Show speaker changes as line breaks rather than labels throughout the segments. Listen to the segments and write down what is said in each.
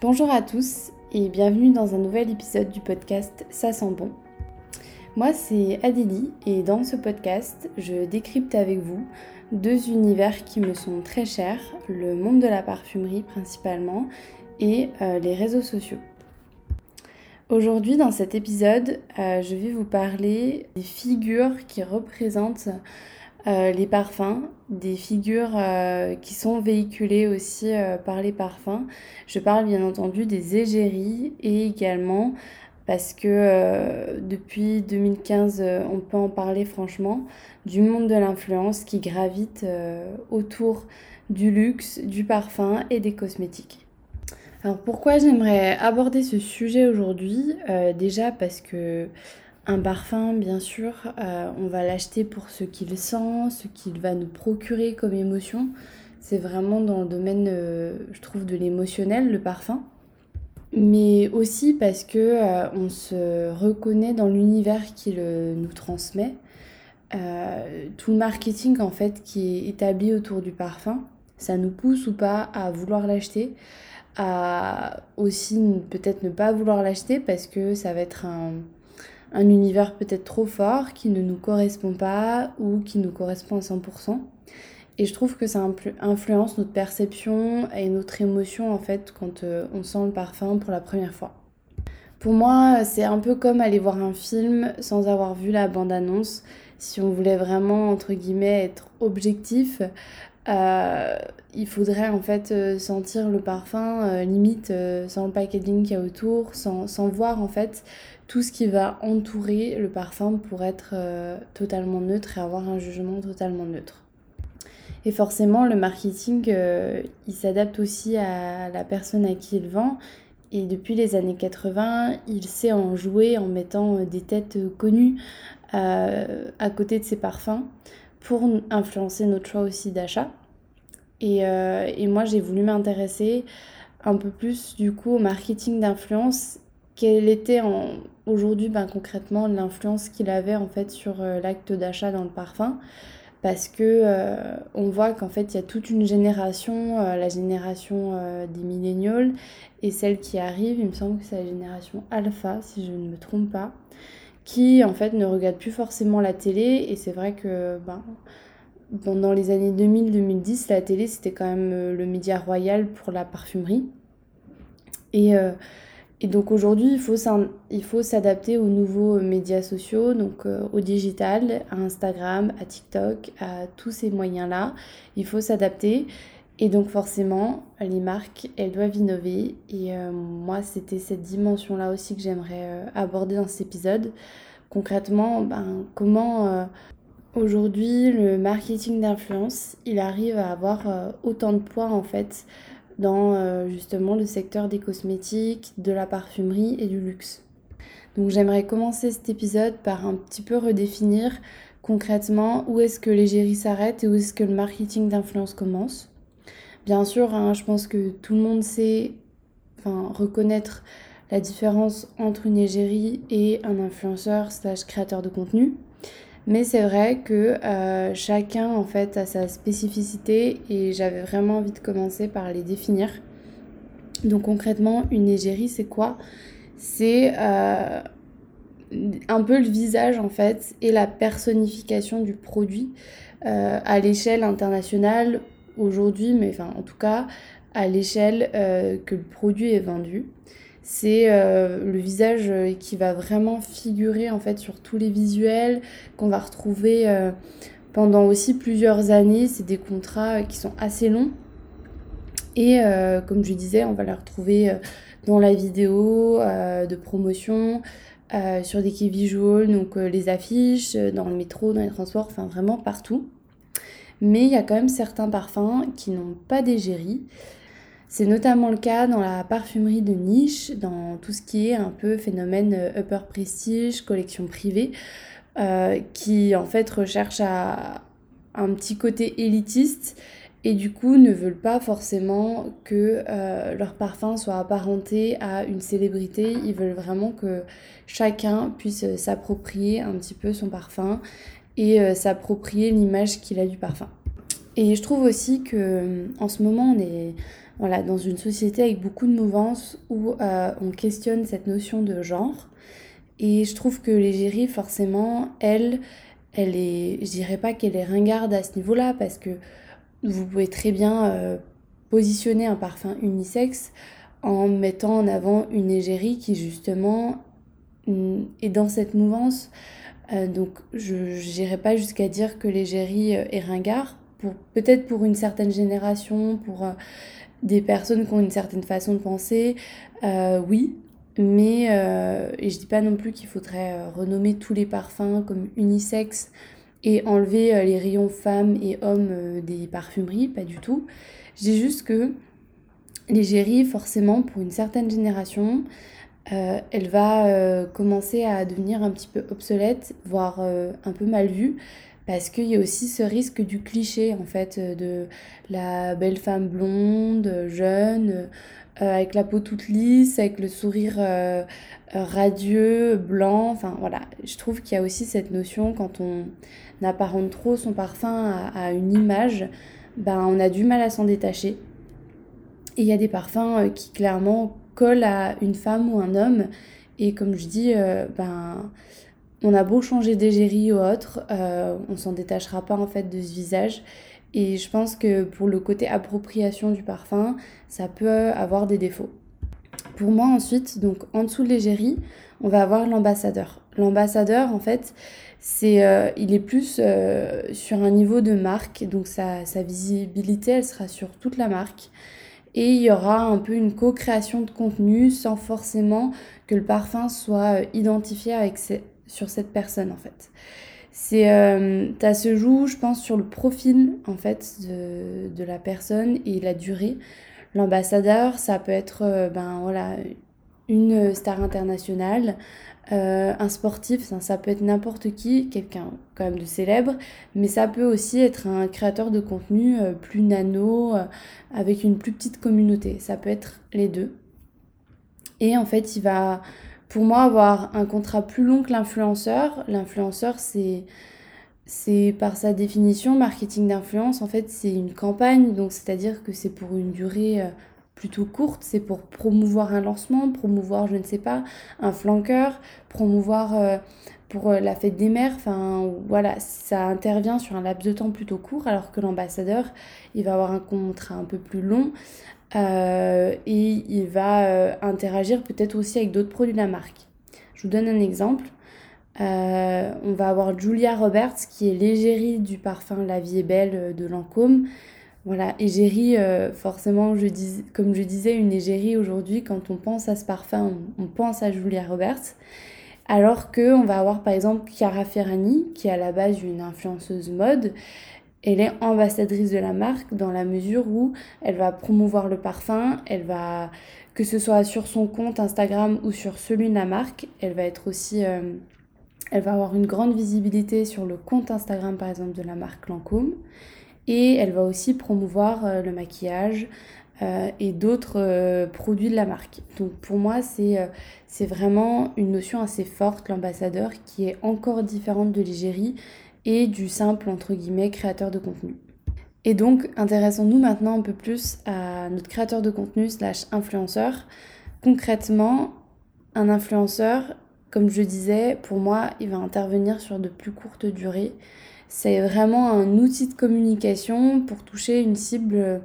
Bonjour à tous et bienvenue dans un nouvel épisode du podcast Ça sent bon. Moi c'est Adélie et dans ce podcast je décrypte avec vous deux univers qui me sont très chers, le monde de la parfumerie principalement et euh, les réseaux sociaux. Aujourd'hui dans cet épisode euh, je vais vous parler des figures qui représentent euh, les parfums, des figures euh, qui sont véhiculées aussi euh, par les parfums. Je parle bien entendu des égéries et également parce que depuis 2015, on peut en parler franchement, du monde de l'influence qui gravite autour du luxe, du parfum et des cosmétiques. Alors pourquoi j'aimerais aborder ce sujet aujourd'hui? Déjà parce que un parfum, bien sûr, euh, on va l'acheter pour ce qu'il sent, ce qu'il va nous procurer comme émotion. C'est vraiment dans le domaine, euh, je trouve, de l'émotionnel, le parfum. Mais aussi parce que euh, on se reconnaît dans l'univers qu'il nous transmet. tout le marketing en fait qui est établi autour du parfum, ça nous pousse ou pas à vouloir l'acheter, à aussi peut-être ne pas vouloir l'acheter parce que ça va être un, un univers peut-être trop fort qui ne nous correspond pas ou qui nous correspond à 100%. Et je trouve que ça influence notre perception et notre émotion en fait quand euh, on sent le parfum pour la première fois. Pour moi, c'est un peu comme aller voir un film sans avoir vu la bande-annonce. Si on voulait vraiment, entre guillemets, être objectif, euh, il faudrait en fait euh, sentir le parfum limite sans le packaging qu'il y a autour, sans, voir en fait tout ce qui va entourer le parfum pour être euh, totalement neutre et avoir un jugement totalement neutre. Et forcément, le marketing, euh, il s'adapte aussi à la personne à qui il vend. Et depuis les années 80, il sait en jouer en mettant euh, des têtes connues à côté de ses parfums pour influencer notre choix aussi d'achat. Et, et moi, j'ai voulu m'intéresser un peu plus du coup au marketing d'influence. Quelle était aujourd'hui ben, concrètement l'influence qu'il avait en fait sur euh, l'acte d'achat dans le parfum? Parce que euh, on voit qu'en fait il y a toute une génération, euh, la génération des millénials et celle qui arrive, il me semble que c'est la génération alpha si je ne me trompe pas, qui en fait ne regarde plus forcément la télé et c'est vrai que ben, pendant les années 2000-2010 la télé c'était quand même le média royal pour la parfumerie et et donc aujourd'hui, il faut s'adapter aux nouveaux médias sociaux, donc euh, au digital, à Instagram, à TikTok, à tous ces moyens-là. Il faut s'adapter. Et donc forcément, les marques, elles doivent innover. Et euh, moi, c'était cette dimension-là aussi que j'aimerais euh, aborder dans cet épisode. Concrètement, ben, comment aujourd'hui le marketing d'influence, il arrive à avoir autant de poids en fait dans euh, justement le secteur des cosmétiques, de la parfumerie et du luxe. Donc j'aimerais commencer cet épisode par un petit peu redéfinir concrètement où est-ce que l'égérie s'arrête et où est-ce que le marketing d'influence commence. Bien sûr, hein, je pense que tout le monde sait reconnaître la différence entre une égérie et un influenceur slash créateur de contenu. Mais c'est vrai que euh, chacun en fait a sa spécificité et j'avais vraiment envie de commencer par les définir. Donc concrètement, une égérie, c'est quoi? C'est euh, un peu le visage en fait et la personnification du produit euh, à l'échelle internationale aujourd'hui, mais enfin en tout cas à l'échelle que le produit est vendu c'est euh, le visage euh, qui va vraiment figurer en fait sur tous les visuels qu'on va retrouver euh, pendant aussi plusieurs années. C'est des contrats qui sont assez longs. Et comme je disais, on va les retrouver dans la vidéo de promotion, sur des key visuals, donc les affiches, dans le métro, dans les transports, enfin vraiment partout. Mais il y a quand même certains parfums qui n'ont pas d'égérie. C'est notamment le cas dans la parfumerie de niche, dans tout ce qui est un peu phénomène euh, upper prestige, collection privée, euh, qui en fait recherchent à un petit côté élitiste et du coup ne veulent pas forcément que euh, leur parfum soit apparenté à une célébrité. Ils veulent vraiment que chacun puisse s'approprier un petit peu son parfum et s'approprier l'image qu'il a du parfum. Et je trouve aussi que en ce moment, on est voilà, dans une société avec beaucoup de mouvances où on questionne cette notion de genre. Et je trouve que l'égérie, forcément, elle, elle est, je dirais pas qu'elle est ringarde à ce niveau-là, parce que vous pouvez très bien euh, positionner un parfum unisexe en mettant en avant une égérie qui justement est dans cette mouvance. Euh, donc je n'irai pas jusqu'à dire que l'égérie euh, est ringard, peut-être pour une certaine génération, pour des personnes qui ont une certaine façon de penser, oui, mais euh, et je dis pas non plus qu'il faudrait euh, renommer tous les parfums comme unisex et enlever euh, les rayons femmes et hommes des parfumeries, pas du tout. Je dis juste que l'égérie, forcément, pour une certaine génération, elle va commencer à devenir un petit peu obsolète, voire un peu mal vue, parce qu'il y a aussi ce risque du cliché, en fait, de la belle femme blonde, jeune, euh, avec la peau toute lisse, avec le sourire euh, euh, radieux, blanc. Enfin voilà, je trouve qu'il y a aussi cette notion quand on apparente trop son parfum à, une image, ben on a du mal à s'en détacher. Et il y a des parfums qui clairement collent à une femme ou un homme. Et comme je dis, ben on a beau changer d'égérie ou autre, on s'en détachera pas en fait de ce visage. Et je pense que pour le côté appropriation du parfum, ça peut avoir des défauts. Pour moi ensuite, donc en dessous de l'égérie, on va avoir l'ambassadeur. L'ambassadeur, en fait, c'est, euh, il est plus euh, sur un niveau de marque, donc sa, sa, visibilité, elle sera sur toute la marque. Et il y aura un peu une co-création de contenu sans forcément que le parfum soit euh, identifié avec sur cette personne, en fait. C'est, euh, ça se joue, je pense, sur le profil en fait de, de la personne et la durée. L'ambassadeur, ça peut être euh, ben voilà une star internationale, euh, un sportif, ça, peut être n'importe qui, quelqu'un quand même de célèbre, mais ça peut aussi être un créateur de contenu plus nano, avec une plus petite communauté. Ça peut être les deux. Et en fait, il va pour moi, avoir un contrat plus long que l'influenceur, l'influenceur, c'est, c'est par sa définition, marketing d'influence, en fait, c'est une campagne, donc c'est-à-dire que c'est pour une durée euh, plutôt courte, c'est pour promouvoir un lancement, promouvoir, je ne sais pas, un flanqueur, promouvoir euh, pour euh, la fête des mères, enfin voilà, ça intervient sur un laps de temps plutôt court, alors que l'ambassadeur, il va avoir un contrat un peu plus long. Euh, et il va interagir peut-être aussi avec d'autres produits de la marque. Je vous donne un exemple. On va avoir Julia Roberts qui est l'égérie du parfum La vie est belle de Lancôme. Voilà, égérie, forcément, je dis, comme je disais, une égérie aujourd'hui, quand on pense à ce parfum, on, pense à Julia Roberts. Alors qu'on va avoir par exemple Chiara Ferrani, qui est à la base une influenceuse mode, elle est ambassadrice de la marque dans la mesure où elle va promouvoir le parfum, elle va, que ce soit sur son compte Instagram ou sur celui de la marque, elle va être aussi, euh, elle va avoir une grande visibilité sur le compte Instagram par exemple de la marque Lancôme et elle va aussi promouvoir euh, le maquillage euh, et d'autres produits de la marque. Donc pour moi c'est c'est vraiment une notion assez forte l'ambassadeur qui est encore différente de l'égérie et du simple, entre guillemets, créateur de contenu. Et donc, intéressons-nous maintenant un peu plus à notre créateur de contenu slash influenceur. Concrètement, un influenceur, comme je disais, pour moi, il va intervenir sur de plus courtes durées. C'est vraiment un outil de communication pour toucher une cible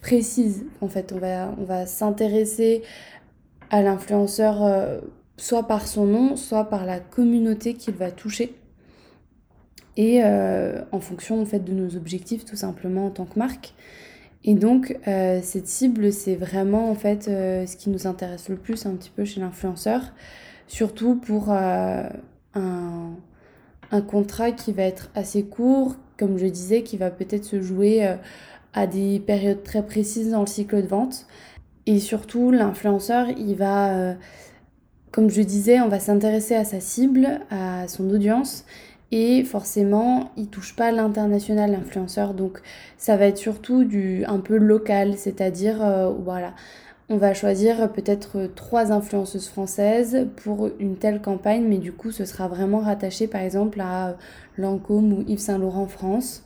précise. En fait, on va, s'intéresser à l'influenceur euh, soit par son nom, soit par la communauté qu'il va toucher et euh, en fonction de nos objectifs tout simplement en tant que marque. Et donc euh, cette cible c'est vraiment en fait ce qui nous intéresse le plus un petit peu chez l'influenceur, surtout pour un, un, contrat qui va être assez court, comme je disais, qui va peut-être se jouer à des périodes très précises dans le cycle de vente. Et surtout l'influenceur il va, comme je disais, on va s'intéresser à sa cible, à son audience et forcément il touche pas l'international l'influenceur donc ça va être surtout du un peu local c'est-à-dire euh, voilà on va choisir peut-être trois influenceuses françaises pour une telle campagne mais du coup ce sera vraiment rattaché par exemple à Lancôme ou Yves Saint Laurent France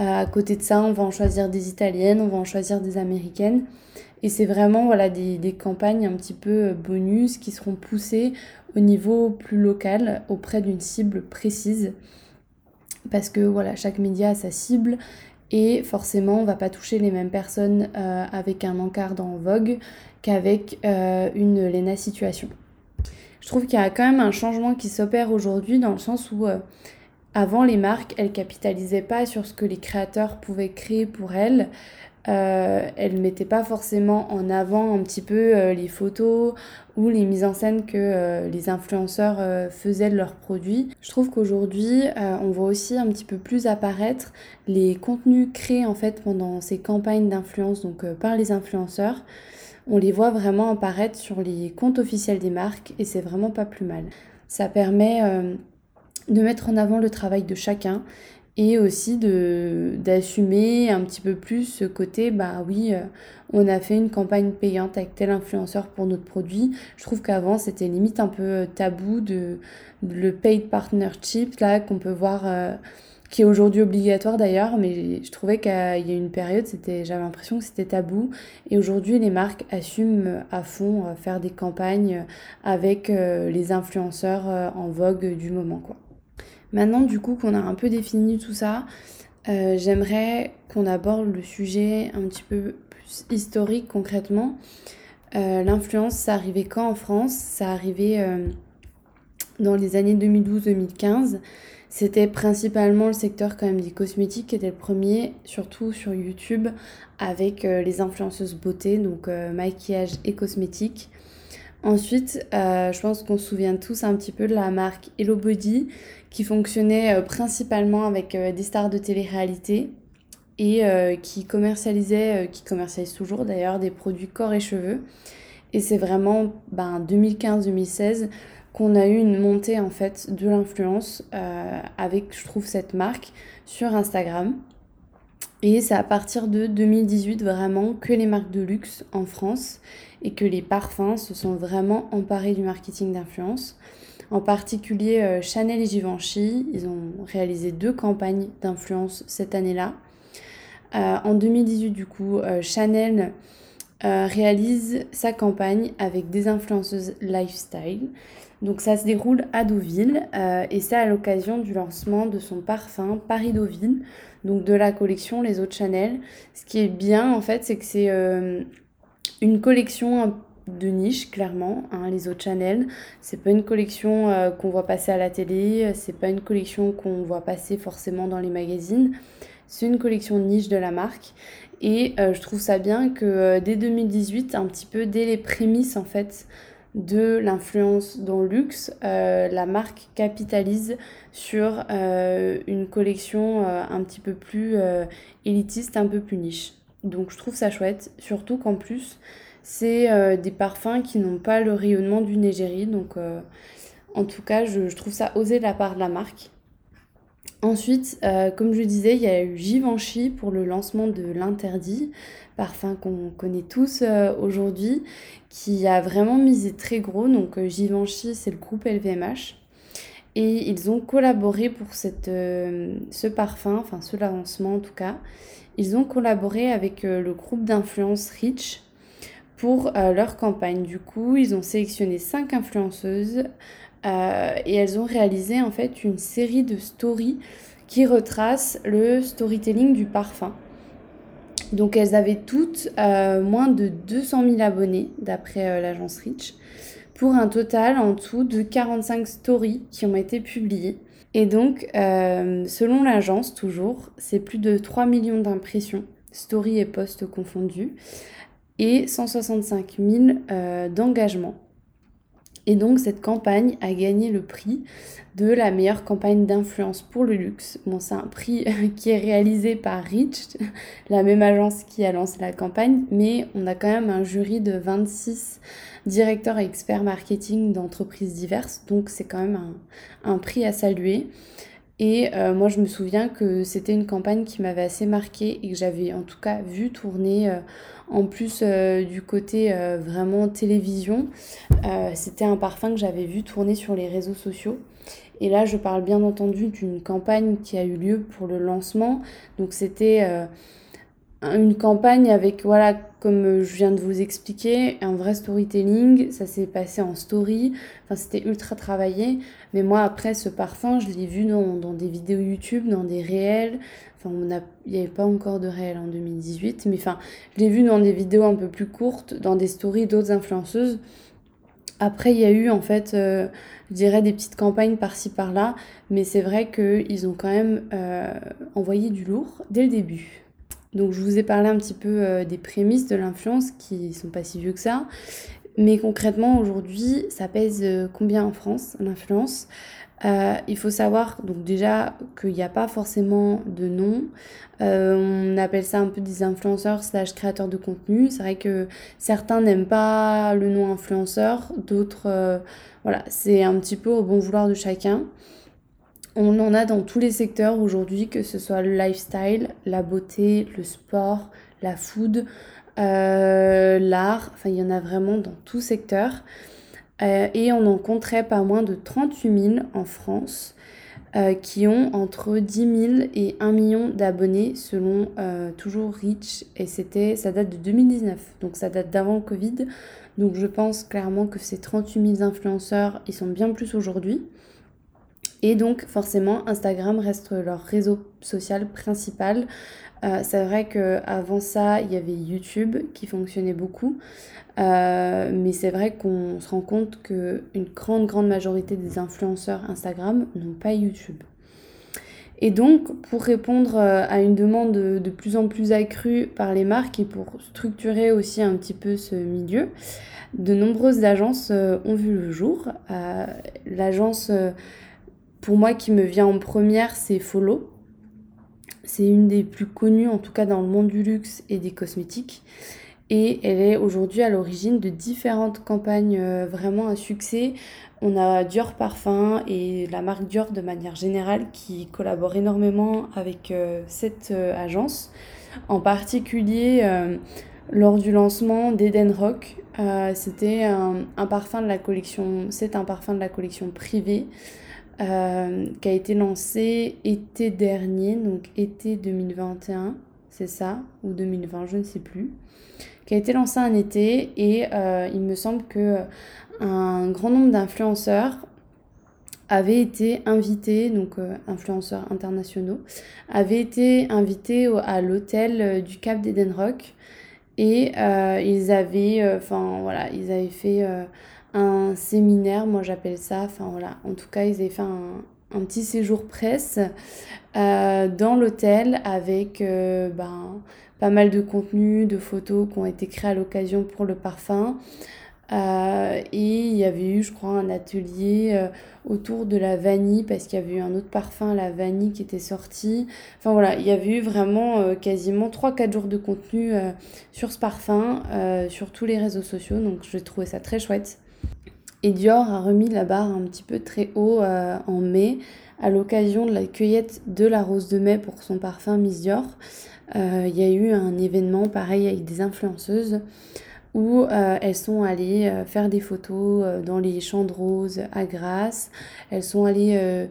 à côté de ça, on va en choisir des italiennes, on va en choisir des américaines. Et c'est vraiment voilà, des, campagnes un petit peu bonus qui seront poussées au niveau plus local auprès d'une cible précise. Parce que voilà, chaque média a sa cible et forcément on va pas toucher les mêmes personnes euh, avec un encart dans Vogue qu'avec euh, une Lena Situation. Je trouve qu'il y a quand même un changement qui s'opère aujourd'hui dans le sens où euh, avant les marques elles capitalisaient pas sur ce que les créateurs pouvaient créer pour elles euh, elle mettait pas forcément en avant un petit peu euh, les photos ou les mises en scène que euh, les influenceurs faisaient de leurs produits. Je trouve qu'aujourd'hui, on voit aussi un petit peu plus apparaître les contenus créés en fait pendant ces campagnes d'influence, donc par les influenceurs. On les voit vraiment apparaître sur les comptes officiels des marques et c'est vraiment pas plus mal. Ça permet de mettre en avant le travail de chacun et aussi de d'assumer un petit peu plus ce côté bah oui euh, on a fait une campagne payante avec tel influenceur pour notre produit. Je trouve qu'avant c'était limite un peu euh, tabou de, le paid partnership là qu'on peut voir euh, qui est aujourd'hui obligatoire d'ailleurs. Mais je trouvais qu'il y a une période c'était j'avais l'impression que c'était tabou. Et aujourd'hui les marques assument à fond faire des campagnes avec les influenceurs en vogue du moment quoi Maintenant, du coup, qu'on a un peu défini tout ça, euh, j'aimerais qu'on aborde le sujet un petit peu plus historique concrètement. Euh, l'influence, ça arrivait quand en France? Ça arrivait euh, dans les années 2012-2015. C'était principalement le secteur quand même des cosmétiques qui était le premier, surtout sur YouTube, avec les influenceuses beauté, donc maquillage et cosmétiques. Ensuite, je pense qu'on se souvient tous un petit peu de la marque Hello Body qui fonctionnait euh, principalement avec euh, des stars de télé-réalité et euh, qui commercialisait, qui commercialise toujours d'ailleurs, des produits corps et cheveux. Et c'est vraiment ben, 2015-2016 qu'on a eu une montée en fait de l'influence avec, je trouve, cette marque sur Instagram. Et c'est à partir de 2018 vraiment que les marques de luxe en France et que les parfums se sont vraiment emparés du marketing d'influence en particulier euh, Chanel et Givenchy. Ils ont réalisé deux campagnes d'influence cette année-là. Euh, en 2018, du coup, euh, Chanel réalise sa campagne avec des influenceuses lifestyle. Donc ça se déroule à Deauville et c'est à l'occasion du lancement de son parfum Paris Deauville, donc de la collection Les de Chanel. Ce qui est bien en fait, c'est que c'est une collection de niche clairement hein, les autres Chanel c'est pas une collection euh, qu'on voit passer à la télé c'est pas une collection qu'on voit passer forcément dans les magazines. C'est une collection niche de la marque. Et euh, je trouve ça bien que euh, dès 2018 un petit peu dès les prémices en fait de l'influence dans le luxe la marque capitalise sur une collection un petit peu plus élitiste un peu plus niche. Donc je trouve ça chouette surtout qu'en plus c'est euh, des parfums qui n'ont pas le rayonnement d'une égérie. Donc, euh, en tout cas, je, trouve ça osé de la part de la marque. Ensuite, euh, comme je disais, il y a eu Givenchy pour le lancement de l'interdit, parfum qu'on connaît tous aujourd'hui, qui a vraiment misé très gros. Donc Givenchy, c'est le groupe LVMH. Et ils ont collaboré pour cette, ce parfum, enfin ce lancement en tout cas. Ils ont collaboré avec le groupe d'influence Rich, pour euh, leur campagne. Du coup, ils ont sélectionné cinq influenceuses euh, et elles ont réalisé en fait une série de stories qui retracent le storytelling du parfum. Donc elles avaient toutes euh, moins de 200 000 abonnés d'après l'agence Rich pour un total en tout de 45 stories qui ont été publiées. Et donc, selon l'agence, toujours, c'est plus de 3 millions d'impressions, stories et posts confondus et 165 000 euh, d'engagement. Et donc cette campagne a gagné le prix de la meilleure campagne d'influence pour le luxe. Bon, c'est un prix qui est réalisé par Rich, la même agence qui a lancé la campagne, mais on a quand même un jury de 26 directeurs et experts marketing d'entreprises diverses, donc c'est quand même un, un, prix à saluer. Et euh, moi, je me souviens que c'était une campagne qui m'avait assez marquée et que j'avais en tout cas vu tourner euh, en plus euh, du côté vraiment télévision. c'était un parfum que j'avais vu tourner sur les réseaux sociaux. Et là, je parle bien entendu d'une campagne qui a eu lieu pour le lancement. Donc, c'était une campagne avec, voilà, comme je viens de vous expliquer, un vrai storytelling. Ça s'est passé en story. Enfin, c'était ultra travaillé. Mais moi, après, ce parfum, je l'ai vu dans, dans, des vidéos YouTube, dans des réels. Enfin, il n'y avait pas encore de réels en 2018. Mais enfin, je l'ai vu dans des vidéos un peu plus courtes, dans des stories d'autres influenceuses. Après, il y a eu, en fait, euh, je dirais des petites campagnes par-ci par-là. Mais c'est vrai qu'ils ont quand même euh, envoyé du lourd dès le début. Donc je vous ai parlé un petit peu euh, des prémices de l'influence qui sont pas si vieux que ça. Mais concrètement aujourd'hui, ça pèse euh, combien en France l'influence? Euh, Il faut savoir donc déjà qu'il n'y a pas forcément de nom. on appelle ça un peu des influenceurs slash créateurs de contenu. C'est vrai que certains n'aiment pas le nom influenceur, d'autres voilà, c'est un petit peu au bon vouloir de chacun. On en a dans tous les secteurs aujourd'hui, que ce soit le lifestyle, la beauté, le sport, la food, euh, l'art, enfin il y en a vraiment dans tout secteur. Euh, et on en compterait pas moins de 38 000 en France euh, qui ont entre 10 000 et 1 million d'abonnés selon toujours Rich et c'était ça date de 2019 donc ça date d'avant le Covid. Donc je pense clairement que ces 38 000 influenceurs ils sont bien plus aujourd'hui et donc forcément, Instagram reste leur réseau social principal. Euh, c'est vrai qu'avant ça, il y avait YouTube qui fonctionnait beaucoup. Euh, mais c'est vrai qu'on se rend compte qu'une grande, grande majorité des influenceurs Instagram n'ont pas YouTube. Et donc, pour répondre euh, à une demande de plus en plus accrue par les marques et pour structurer aussi un petit peu ce milieu, de nombreuses agences ont vu le jour. L'agence pour moi qui me vient en première, c'est Follow. C'est une des plus connues, en tout cas dans le monde du luxe et des cosmétiques. Et elle est aujourd'hui à l'origine de différentes campagnes euh, vraiment à succès. On a Dior Parfum et la marque Dior de manière générale qui collabore énormément avec euh, cette euh, agence. En particulier, lors du lancement d'Eden Rock, c'était un, un, parfum de la collection, c'est un parfum de la collection privée euh, qui a été lancé été dernier, donc été 2021, c'est ça, ou 2020, je ne sais plus, qui a été lancé en été et euh, il me semble que un grand nombre d'influenceurs avaient été invités, donc euh, influenceurs internationaux, avaient été invités à l'hôtel du Cap d'Eden Rock et ils avaient, enfin voilà, ils avaient fait un séminaire, moi j'appelle ça, enfin voilà, en tout cas ils avaient fait un, un petit séjour presse euh, dans l'hôtel avec euh, ben, pas mal de contenu, de photos qui ont été créées à l'occasion pour le parfum. Euh, et il y avait eu, je crois, un atelier autour de la vanille parce qu'il y avait eu un autre parfum, la vanille, qui était sorti. Enfin voilà, il y avait eu vraiment quasiment 3-4 jours de contenu sur ce parfum, sur tous les réseaux sociaux. Donc j'ai trouvé ça très chouette. Et Dior a remis la barre un petit peu très haut euh, en mai à l'occasion de la cueillette de la rose de mai pour son parfum Miss Dior. Euh, il y a eu un événement pareil avec des influenceuses où euh, elles sont allées faire des photos dans les champs de roses à Grasse. Elles sont allées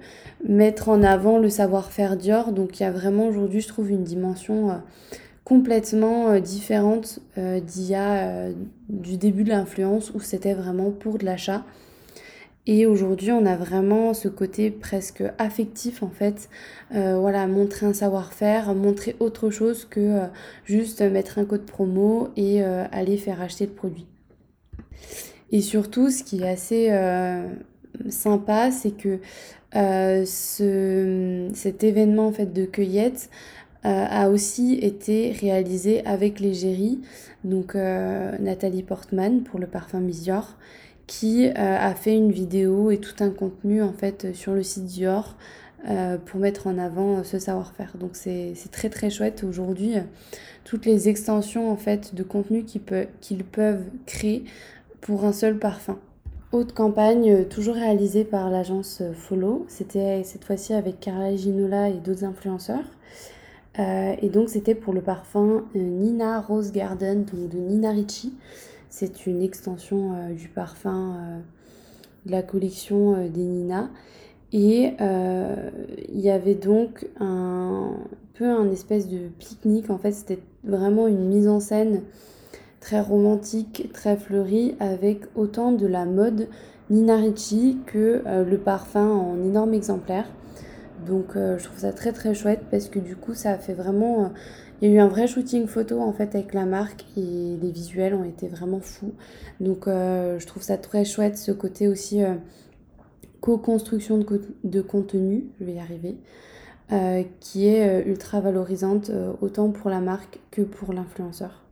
mettre en avant le savoir-faire Dior. Donc il y a vraiment aujourd'hui, je trouve, une dimension complètement euh, différente euh, d'il y a euh, du début de l'influence où c'était vraiment pour de l'achat. Et aujourd'hui, on a vraiment ce côté presque affectif en fait. voilà, montrer un savoir-faire, montrer autre chose que juste mettre un code promo et aller faire acheter le produit. Et surtout, ce qui est assez sympa, c'est que ce, cet événement en fait de cueillette a aussi été réalisé avec l'égérie, donc euh, Nathalie Portman pour le parfum Misior, qui euh, a fait une vidéo et tout un contenu en fait sur le site Dior pour mettre en avant ce savoir-faire. Donc c'est très très chouette aujourd'hui toutes les extensions en fait de contenu qu'ils peuvent créer pour un seul parfum. Autre campagne, toujours réalisée par l'agence Follow. C'était cette fois-ci avec Carla Ginola et d'autres influenceurs. Et donc c'était pour le parfum Nina Rose Garden, donc de Nina Ricci. C'est une extension du parfum de la collection des Nina. Et euh, il y avait donc un peu un espèce de pique-nique. En fait, c'était vraiment une mise en scène très romantique, très fleurie, avec autant de la mode Nina Ricci que euh, le parfum en énorme exemplaire. Donc euh, je trouve ça très très chouette parce que du coup ça a fait vraiment... il y a eu un vrai shooting photo en fait avec la marque et les visuels ont été vraiment fous. Donc je trouve ça très chouette ce côté aussi co-construction de, contenu, je vais y arriver, euh, qui est euh, ultra valorisante euh, autant pour la marque que pour l'influenceur.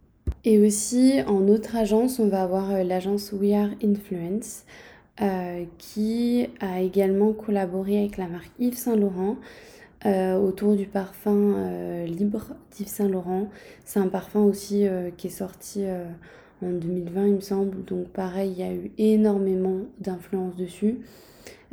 Et aussi en autre agence, on va avoir l'agence We Are Influence qui a également collaboré avec la marque Yves Saint Laurent autour du parfum libre d'Yves Saint Laurent. C'est un parfum aussi qui est sorti en 2020 il me semble, donc pareil il y a eu énormément d'influence dessus.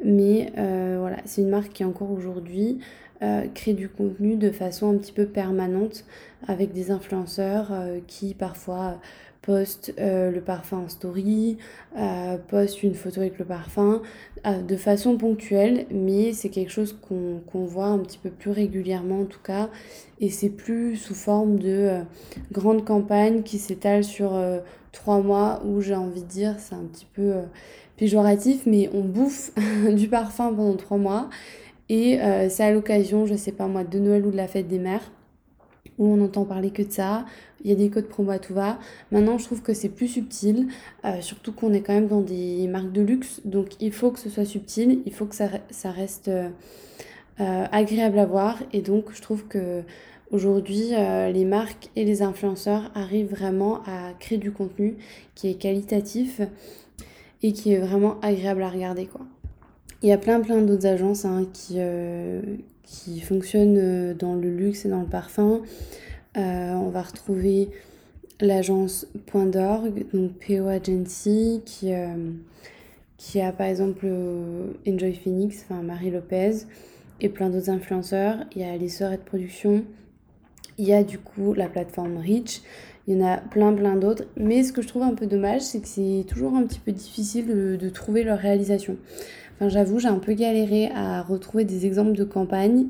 Mais euh, voilà, c'est une marque qui encore aujourd'hui euh, crée du contenu de façon un petit peu permanente avec des influenceurs euh, qui parfois postent le parfum en story, postent une photo avec le parfum de façon ponctuelle, mais c'est quelque chose qu'on voit un petit peu plus régulièrement en tout cas, et c'est plus sous forme de grandes campagnes qui s'étalent sur trois mois où j'ai envie de dire c'est un petit peu péjoratif, mais on bouffe du parfum pendant trois mois. Et euh, c'est à l'occasion, je sais pas moi, de Noël ou de la fête des mères, où on entend parler que de ça. Il y a des codes promo à tout va. Maintenant, je trouve que c'est plus subtil, euh, surtout qu'on est quand même dans des marques de luxe. Donc, il faut que ce soit subtil, il faut que ça, reste euh, agréable à voir. Et donc, je trouve que aujourd'hui, les marques et les influenceurs arrivent vraiment à créer du contenu qui est qualitatif et qui est vraiment agréable à regarder. Il y a plein plein d'autres agences hein, qui, euh, qui fonctionnent euh, dans le luxe et dans le parfum. Euh, on va retrouver l'agence Point donc PO Agency, qui, qui a par exemple Enjoy Phoenix, enfin Marie Lopez, et plein d'autres influenceurs. Il y a les sœurs de production. Il y a du coup la plateforme Reach il y en a plein, plein d'autres. Mais ce que je trouve un peu dommage, c'est que c'est toujours un petit peu difficile de, trouver leur réalisation. Enfin, j'avoue, j'ai un peu galéré à retrouver des exemples de campagne.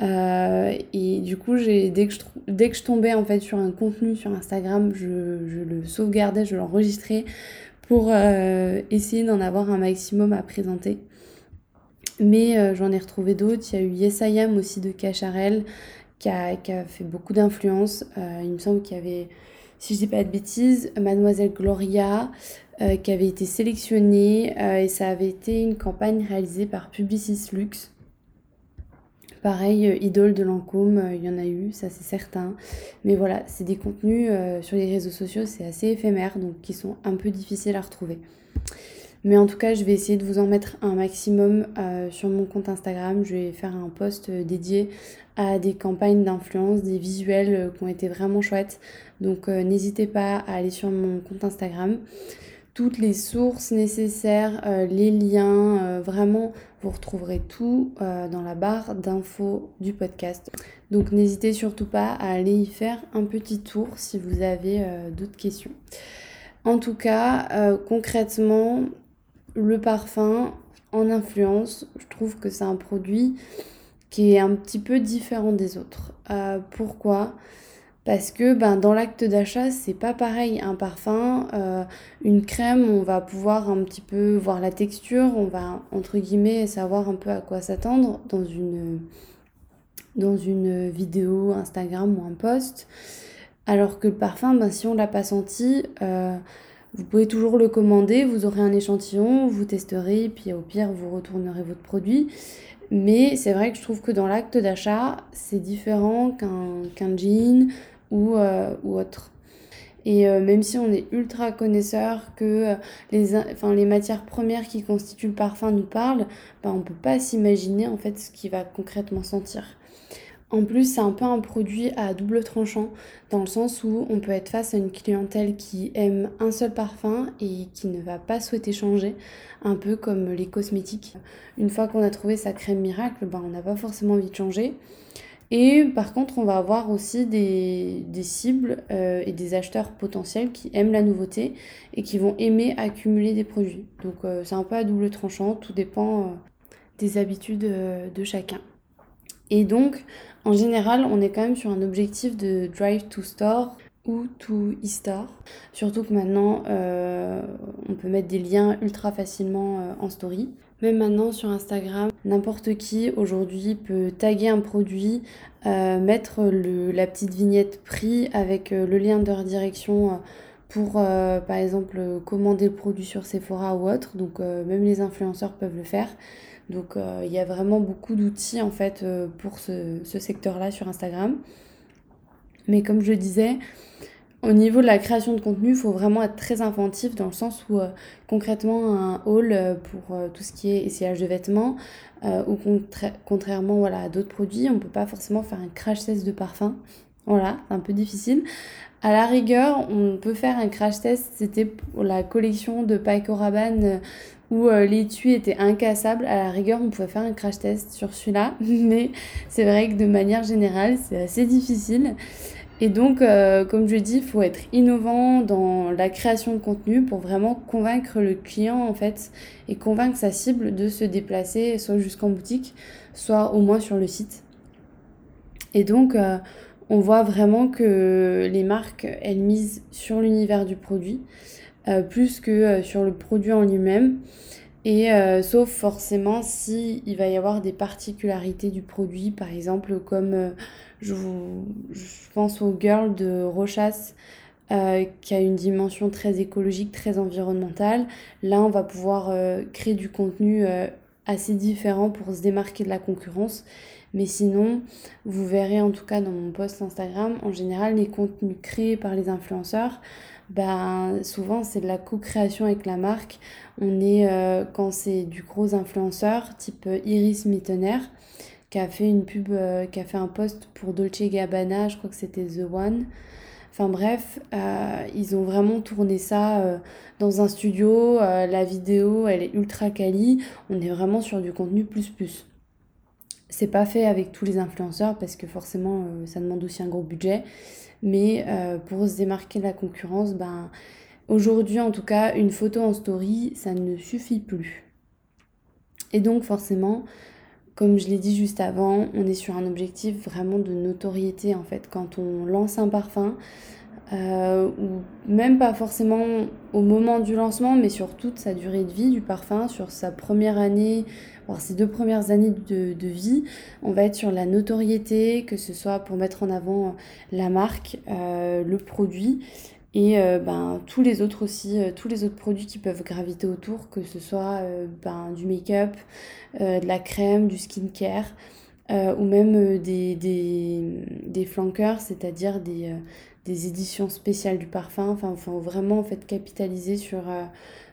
Euh, et du coup, dès, que je, dès que je tombais en fait sur un contenu sur Instagram, je, le sauvegardais, je l'enregistrais pour euh, essayer d'en avoir un maximum à présenter. Mais euh, j'en ai retrouvé d'autres. Il y a eu Yes I Am aussi de Cacharel qui a, qui a fait beaucoup d'influence. il me semble qu'il y avait si je dis pas de bêtises, Mademoiselle Gloria, euh, qui avait été sélectionnée euh, et ça avait été une campagne réalisée par Publicis Lux. Pareil, euh, Idole de Lancôme, il y en a eu, ça c'est certain. Mais voilà, c'est des contenus sur les réseaux sociaux, c'est assez éphémère, donc qui sont un peu difficiles à retrouver. Mais en tout cas, je vais essayer de vous en mettre un maximum sur mon compte Instagram. Je vais faire un post dédié à des campagnes d'influence, des visuels qui ont été vraiment chouettes. Donc n'hésitez pas à aller sur mon compte Instagram. Toutes les sources nécessaires, euh, les liens, euh, vraiment, vous retrouverez tout dans la barre d'infos du podcast. Donc n'hésitez surtout pas à aller y faire un petit tour si vous avez d'autres questions. En tout cas, concrètement, le parfum en influence, je trouve que c'est un produit qui est un petit peu différent des autres. pourquoi? Parce que ben, dans l'acte d'achat, c'est pas pareil. Un parfum, euh, une crème, on va pouvoir un petit peu voir la texture, on va entre guillemets savoir un peu à quoi s'attendre dans une, dans une vidéo Instagram ou un post. Alors que le parfum, ben, si on l'a pas senti, euh, vous pouvez toujours le commander, vous aurez un échantillon, vous testerez, puis au pire, vous retournerez votre produit. Mais c'est vrai que je trouve que dans l'acte d'achat, c'est différent qu'un jean, ou, euh, ou autre. Et euh, même si on est ultra connaisseur, que euh, les, enfin, les matières premières qui constituent le parfum nous parlent, bah, on ne peut pas s'imaginer en fait ce qu'il va concrètement sentir. En plus, c'est un peu un produit à double tranchant, dans le sens où on peut être face à une clientèle qui aime un seul parfum et qui ne va pas souhaiter changer, un peu comme les cosmétiques. Une fois qu'on a trouvé sa crème miracle, ben, on n'a pas forcément envie de changer. Et par contre, on va avoir aussi des, cibles euh, et des acheteurs potentiels qui aiment la nouveauté et qui vont aimer accumuler des produits. Donc euh, c'est un peu à double tranchant, tout dépend euh, des habitudes de chacun. Et donc, en général, on est quand même sur un objectif de drive to store ou to e-store. Surtout que maintenant, on peut mettre des liens ultra facilement en story. Même maintenant sur Instagram, n'importe qui aujourd'hui peut taguer un produit, euh, mettre la petite vignette prix avec euh, le lien de redirection euh, pour par exemple commander le produit sur Sephora ou autre. Donc même les influenceurs peuvent le faire. Donc il y a vraiment beaucoup d'outils en fait pour ce, ce secteur-là sur Instagram. Mais comme je disais, au niveau de la création de contenu, il faut vraiment être très inventif dans le sens où euh, concrètement un haul euh, pour euh, tout ce qui est essayage de vêtements ou contrairement à d'autres produits, on ne peut pas forcément faire un crash test de parfum. Voilà, c'est un peu difficile. À la rigueur, on peut faire un crash test, c'était pour la collection de Paco Rabanne où l'étui était incassable. À la rigueur, on pouvait faire un crash test sur celui-là, mais c'est vrai que de manière générale, c'est assez difficile. Et donc, euh, comme je dis, il faut être innovant dans la création de contenu pour vraiment convaincre le client en fait et convaincre sa cible de se déplacer soit jusqu'en boutique, soit au moins sur le site. Et donc, euh, on voit vraiment que les marques, elles misent sur l'univers du produit euh, plus que sur le produit en lui-même. Et sauf forcément si il va y avoir des particularités du produit, par exemple comme je, pense aux girls de Rochas euh, qui a une dimension très écologique, très environnementale. Là, on va pouvoir euh, créer du contenu euh, assez différent pour se démarquer de la concurrence. Mais sinon, vous verrez en tout cas dans mon post Instagram, en général, les contenus créés par les influenceurs, ben, souvent c'est de la co-création avec la marque. On est, quand c'est du gros influenceur, type Iris Mittener, qui a fait une pub, euh, qui a fait un post pour Dolce Gabbana, je crois que c'était The One. Enfin bref, euh, ils ont vraiment tourné ça euh, dans un studio. la vidéo, elle est ultra quali. On est vraiment sur du contenu plus plus. C'est pas fait avec tous les influenceurs parce que forcément ça demande aussi un gros budget. Mais pour se démarquer de la concurrence, ben aujourd'hui en tout cas, une photo en story, ça ne suffit plus. Et donc forcément, comme je l'ai dit juste avant, on est sur un objectif vraiment de notoriété en fait. Quand on lance un parfum, euh, ou même pas forcément au moment du lancement, mais sur toute sa durée de vie du parfum, sur sa première année, voire ses deux premières années de, vie, on va être sur la notoriété, que ce soit pour mettre en avant la marque, euh, le produit, et euh, ben, tous les autres aussi, euh, tous les autres produits qui peuvent graviter autour, que ce soit ben, du make-up, de la crème, du skincare, ou même des, des, des flankers, c'est-à-dire des, des éditions spéciales du parfum. Enfin, vraiment en fait capitaliser sur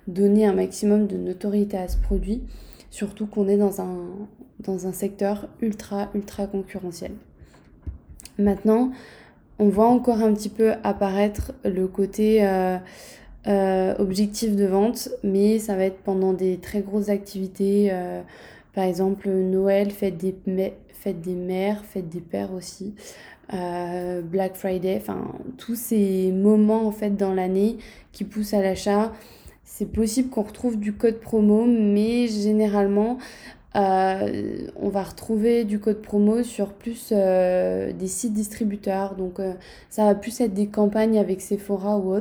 donner un maximum de notoriété à ce produit, surtout qu'on est dans un, secteur ultra, ultra concurrentiel. Maintenant, on voit encore un petit peu apparaître le côté euh, euh, objectif de vente, mais ça va être pendant des très grosses activités, euh, par exemple Noël, fête des mères, fête des pères aussi, Black Friday, enfin tous ces moments en fait dans l'année qui poussent à l'achat. C'est possible qu'on retrouve du code promo, mais généralement, euh, on va retrouver du code promo sur plus euh, des sites distributeurs. Donc euh, ça va plus être des campagnes avec Sephora ou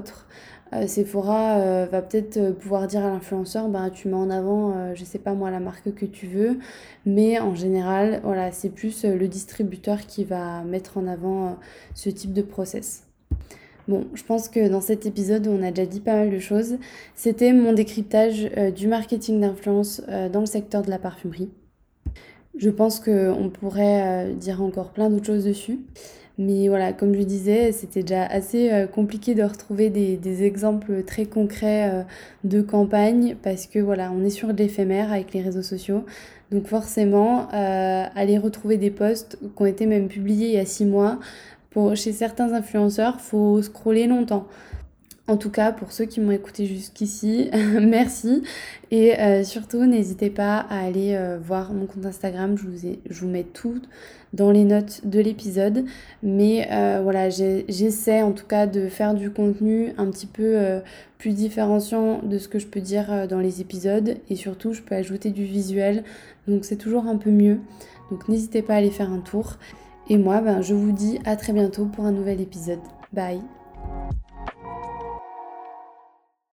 autre. Sephora va peut-être pouvoir dire à l'influenceur, bah, tu mets en avant, je sais pas moi, la marque que tu veux. Mais en général, voilà, c'est plus le distributeur qui va mettre en avant ce type de process. Bon, je pense que dans cet épisode on a déjà dit pas mal de choses, c'était mon décryptage euh, du marketing d'influence euh, dans le secteur de la parfumerie. Je pense qu'on pourrait dire encore plein d'autres choses dessus. Mais voilà, comme je disais, c'était déjà assez euh, compliqué de retrouver des, exemples très concrets euh, de campagne parce que voilà, on est sur de l'éphémère avec les réseaux sociaux. Donc forcément, euh, aller retrouver des posts qui ont été même publiés il y a six mois, pour, chez certains influenceurs, faut scroller longtemps. En tout cas, pour ceux qui m'ont écouté jusqu'ici, merci. Et surtout, n'hésitez pas à aller voir mon compte Instagram. Je vous, je vous mets tout dans les notes de l'épisode. Mais euh, voilà, j'essaie en tout cas de faire du contenu un petit peu plus différenciant de ce que je peux dire dans les épisodes. Et surtout, je peux ajouter du visuel. Donc c'est toujours un peu mieux. Donc n'hésitez pas à aller faire un tour. Et moi, ben, je vous dis à très bientôt pour un nouvel épisode. Bye